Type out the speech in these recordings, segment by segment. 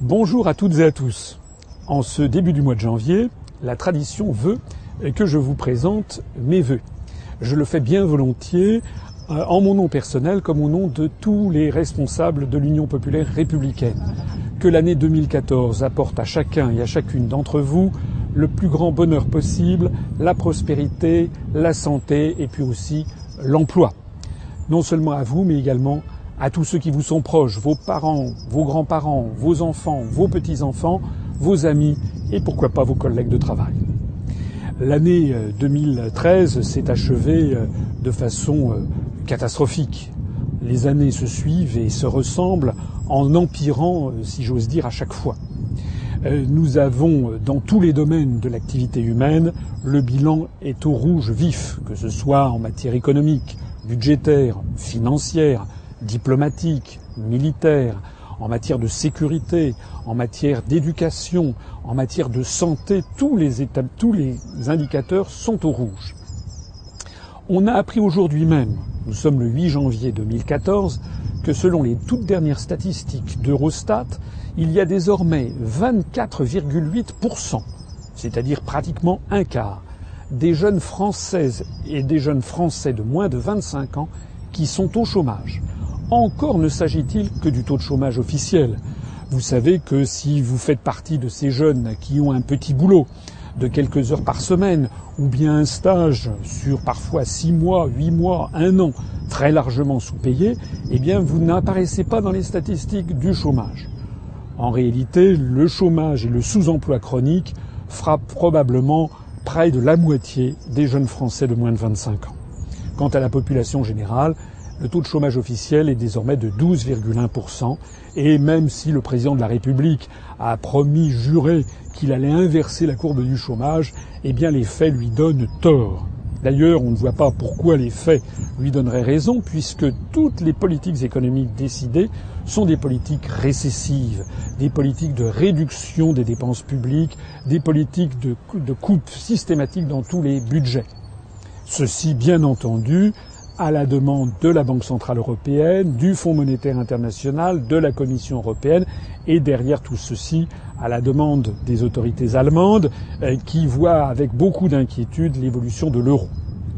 Bonjour à toutes et à tous. En ce début du mois de janvier, la tradition veut que je vous présente mes vœux. Je le fais bien volontiers euh, en mon nom personnel comme au nom de tous les responsables de l'Union populaire républicaine. Que l'année 2014 apporte à chacun et à chacune d'entre vous le plus grand bonheur possible, la prospérité, la santé et puis aussi l'emploi. Non seulement à vous, mais également à tous ceux qui vous sont proches, vos parents, vos grands-parents, vos enfants, vos petits-enfants, vos amis et pourquoi pas vos collègues de travail. L'année 2013 euh, s'est achevée euh, de façon euh, catastrophique. Les années se suivent et se ressemblent en empirant, si j'ose dire, à chaque fois. Nous avons, dans tous les domaines de l'activité humaine, le bilan est au rouge vif, que ce soit en matière économique, budgétaire, financière, diplomatique, militaire, en matière de sécurité, en matière d'éducation, en matière de santé, tous les, tous les indicateurs sont au rouge. On a appris aujourd'hui même, nous sommes le 8 janvier 2014, que selon les toutes dernières statistiques d'Eurostat, il y a désormais 24,8%, c'est-à-dire pratiquement un quart, des jeunes françaises et des jeunes français de moins de 25 ans qui sont au chômage. Encore ne s'agit-il que du taux de chômage officiel. Vous savez que si vous faites partie de ces jeunes qui ont un petit boulot de quelques heures par semaine, ou bien un stage sur parfois six mois, huit mois, un an, très largement sous-payé, eh bien vous n'apparaissez pas dans les statistiques du chômage. En réalité, le chômage et le sous-emploi chronique frappent probablement près de la moitié des jeunes Français de moins de 25 ans. Quant à la population générale, le taux de chômage officiel est désormais de 12,1%. Et même si le président de la République a promis, juré qu'il allait inverser la courbe du chômage, eh bien les faits lui donnent tort. D'ailleurs, on ne voit pas pourquoi les faits lui donneraient raison, puisque toutes les politiques économiques décidées sont des politiques récessives, des politiques de réduction des dépenses publiques, des politiques de, de coupe systématique dans tous les budgets. Ceci, bien entendu, à la demande de la Banque centrale européenne, du Fonds monétaire international, de la Commission européenne, et derrière tout ceci, à la demande des autorités allemandes, euh, qui voient avec beaucoup d'inquiétude l'évolution de l'euro.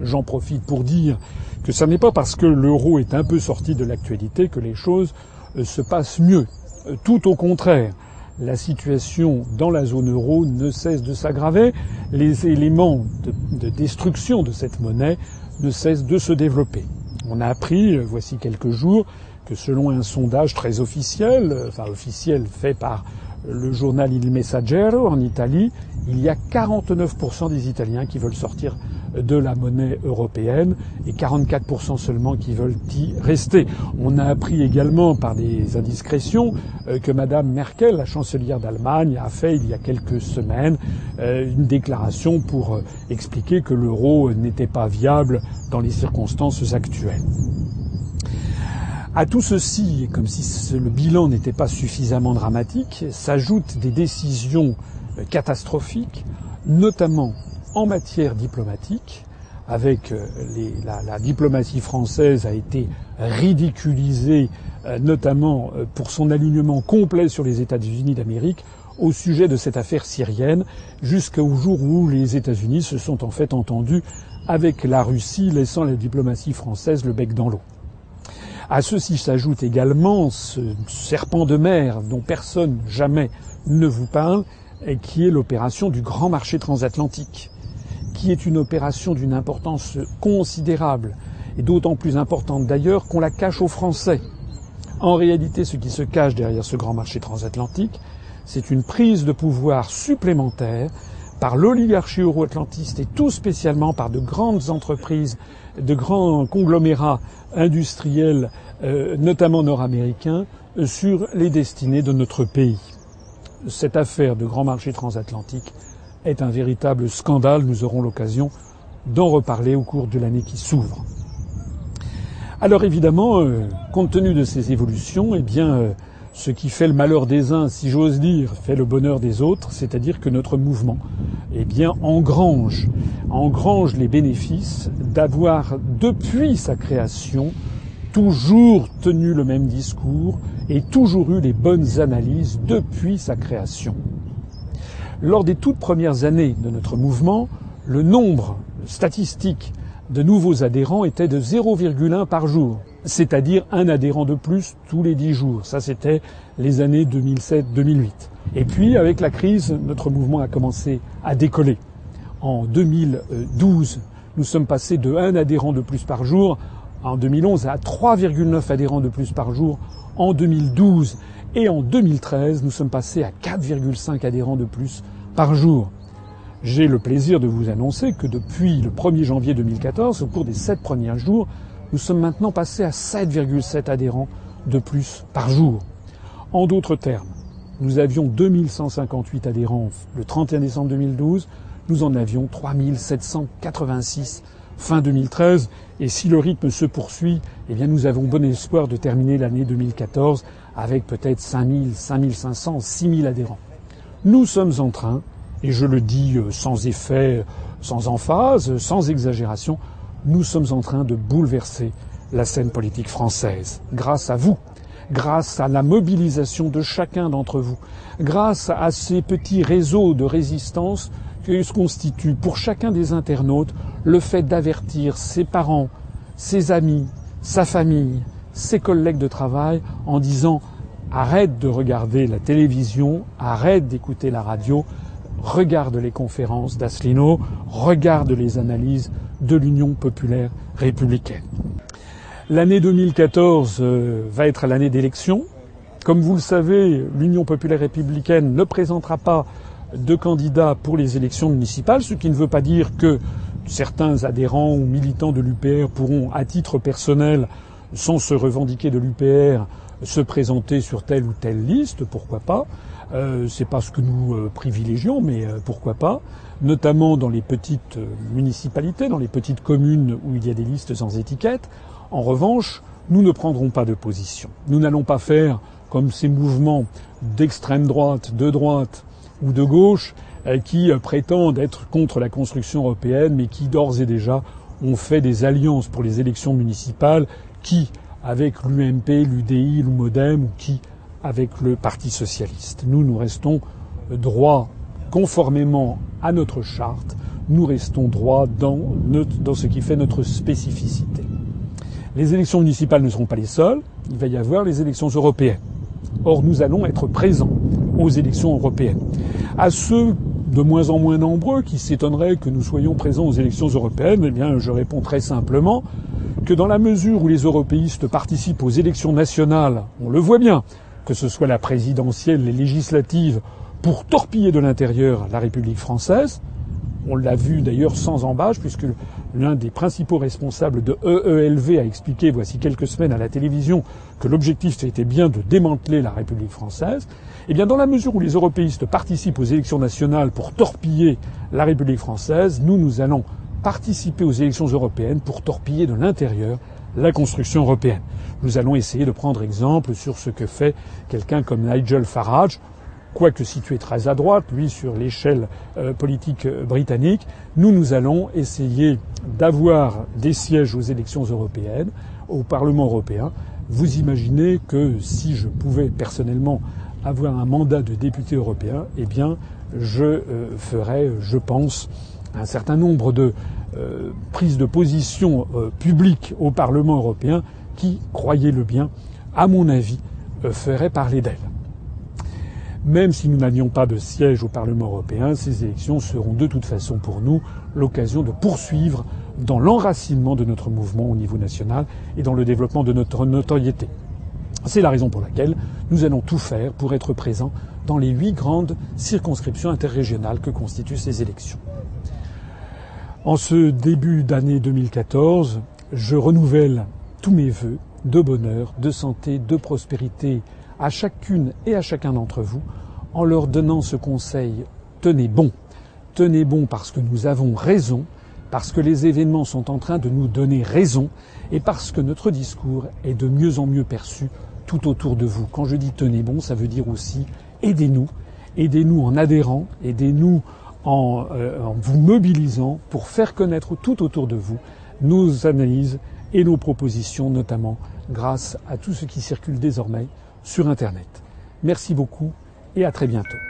J'en profite pour dire que ce n'est pas parce que l'euro est un peu sorti de l'actualité que les choses euh, se passent mieux. Euh, tout au contraire. La situation dans la zone euro ne cesse de s'aggraver. Les éléments de, de destruction de cette monnaie ne cesse de se développer. On a appris, euh, voici quelques jours, que selon un sondage très officiel, euh, enfin officiel fait par le journal Il Messaggero en Italie, il y a 49% des Italiens qui veulent sortir de la monnaie européenne et 44% seulement qui veulent y rester. On a appris également par des indiscrétions euh, que Madame Merkel, la chancelière d'Allemagne, a fait il y a quelques semaines euh, une déclaration pour euh, expliquer que l'euro n'était pas viable dans les circonstances actuelles. À tout ceci, comme si le bilan n'était pas suffisamment dramatique, s'ajoutent des décisions catastrophiques, notamment en matière diplomatique, avec euh, la, diplomatie française a été ridiculisée, euh, notamment euh, pour son alignement complet sur les États-Unis d'Amérique au sujet de cette affaire syrienne, jusqu'au jour où les États-Unis se sont en fait entendus avec la Russie, laissant la diplomatie française le bec dans l'eau. À ceci s'ajoute également ce serpent de mer dont personne jamais ne vous parle, et qui est l'opération du grand marché transatlantique qui est une opération d'une importance considérable, et d'autant plus importante d'ailleurs qu'on la cache aux Français. En réalité, ce qui se cache derrière ce grand marché transatlantique, c'est une prise de pouvoir supplémentaire par l'oligarchie euro-atlantiste et tout spécialement par de grandes entreprises, de grands conglomérats industriels, euh, notamment nord-américains, sur les destinées de notre pays. Cette affaire de grand marché transatlantique est un véritable scandale. Nous aurons l'occasion d'en reparler au cours de l'année qui s'ouvre. Alors évidemment, euh, compte tenu de ces évolutions, eh bien, euh, ce qui fait le malheur des uns, si j'ose dire, fait le bonheur des autres, c'est-à-dire que notre mouvement, eh bien, engrange, engrange les bénéfices d'avoir, depuis sa création, toujours tenu le même discours et toujours eu les bonnes analyses depuis sa création. Lors des toutes premières années de notre mouvement, le nombre statistique de nouveaux adhérents était de 0,1 par jour, c'est-à-dire un adhérent de plus tous les dix jours. Ça, c'était les années 2007-2008. Et puis, avec la crise, notre mouvement a commencé à décoller. En 2012, nous sommes passés de 1 adhérent de plus par jour en 2011 à 3,9 adhérents de plus par jour en 2012. Et en 2013, nous sommes passés à 4,5 adhérents de plus par jour. J'ai le plaisir de vous annoncer que depuis le 1er janvier 2014, au cours des sept premiers jours, nous sommes maintenant passés à 7,7 adhérents de plus par jour. En d'autres termes, nous avions 2158 adhérents le 31 décembre 2012, nous en avions 3786 fin 2013. Et si le rythme se poursuit, eh bien, nous avons bon espoir de terminer l'année 2014 avec peut-être 5000, 5500, 6000 adhérents. Nous sommes en train, et je le dis euh, sans effet, sans emphase, sans exagération, nous sommes en train de bouleverser la scène politique française, grâce à vous, grâce à la mobilisation de chacun d'entre vous, grâce à ces petits réseaux de résistance que se constitue pour chacun des internautes le fait d'avertir ses parents, ses amis, sa famille, ses collègues de travail en disant arrête de regarder la télévision, arrête d'écouter la radio, regarde les conférences d'Asselineau, regarde les analyses de l'Union populaire républicaine. L'année 2014 euh, va être l'année d'élection. Comme vous le savez, l'Union populaire républicaine ne présentera pas de candidats pour les élections municipales, ce qui ne veut pas dire que certains adhérents ou militants de l'UPR pourront, à titre personnel, sans se revendiquer de l'UPR, se présenter sur telle ou telle liste, pourquoi pas. Euh, c'est pas ce que nous euh, privilégions, mais euh, pourquoi pas. Notamment dans les petites euh, municipalités, dans les petites communes où il y a des listes sans étiquette. En revanche, nous ne prendrons pas de position. Nous n'allons pas faire comme ces mouvements d'extrême droite, de droite, ou de gauche euh, qui euh, prétendent être contre la construction européenne, mais qui d'ores et déjà ont fait des alliances pour les élections municipales, qui avec l'UMP, l'UDI, le MoDem, ou qui avec le Parti socialiste. Nous, nous restons droits conformément à notre charte, nous restons droits dans, dans ce qui fait notre spécificité. Les élections municipales ne seront pas les seules, il va y avoir les élections européennes. Or, nous allons être présents aux élections européennes. À ceux de moins en moins nombreux qui s'étonneraient que nous soyons présents aux élections européennes, eh je réponds très simplement que dans la mesure où les européistes participent aux élections nationales, on le voit bien, que ce soit la présidentielle, les législatives, pour torpiller de l'intérieur la République française, on l'a vu d'ailleurs sans embâche, puisque l'un des principaux responsables de EELV a expliqué voici quelques semaines à la télévision que l'objectif était bien de démanteler la République française. Eh bien, dans la mesure où les européistes participent aux élections nationales pour torpiller la République française, nous, nous allons participer aux élections européennes pour torpiller de l'intérieur la construction européenne. Nous allons essayer de prendre exemple sur ce que fait quelqu'un comme Nigel Farage, quoique situé très à droite, lui, sur l'échelle euh, politique euh, britannique, nous, nous allons essayer d'avoir des sièges aux élections européennes, au Parlement européen. Vous imaginez que si je pouvais personnellement avoir un mandat de député européen, eh bien, je euh, ferais, je pense, un certain nombre de prises de position publiques au Parlement européen qui, croyez-le bien, à mon avis, feraient parler d'elles. Même si nous n'avions pas de siège au Parlement européen, ces élections seront de toute façon pour nous l'occasion de poursuivre dans l'enracinement de notre mouvement au niveau national et dans le développement de notre notoriété. C'est la raison pour laquelle nous allons tout faire pour être présents dans les huit grandes circonscriptions interrégionales que constituent ces élections. En ce début d'année 2014, je renouvelle tous mes vœux de bonheur, de santé, de prospérité à chacune et à chacun d'entre vous en leur donnant ce conseil tenez bon. Tenez bon parce que nous avons raison, parce que les événements sont en train de nous donner raison et parce que notre discours est de mieux en mieux perçu tout autour de vous. Quand je dis tenez bon, ça veut dire aussi aidez-nous, aidez-nous en adhérant, aidez-nous en, euh, en vous mobilisant pour faire connaître tout autour de vous nos analyses et nos propositions, notamment grâce à tout ce qui circule désormais sur Internet. Merci beaucoup et à très bientôt.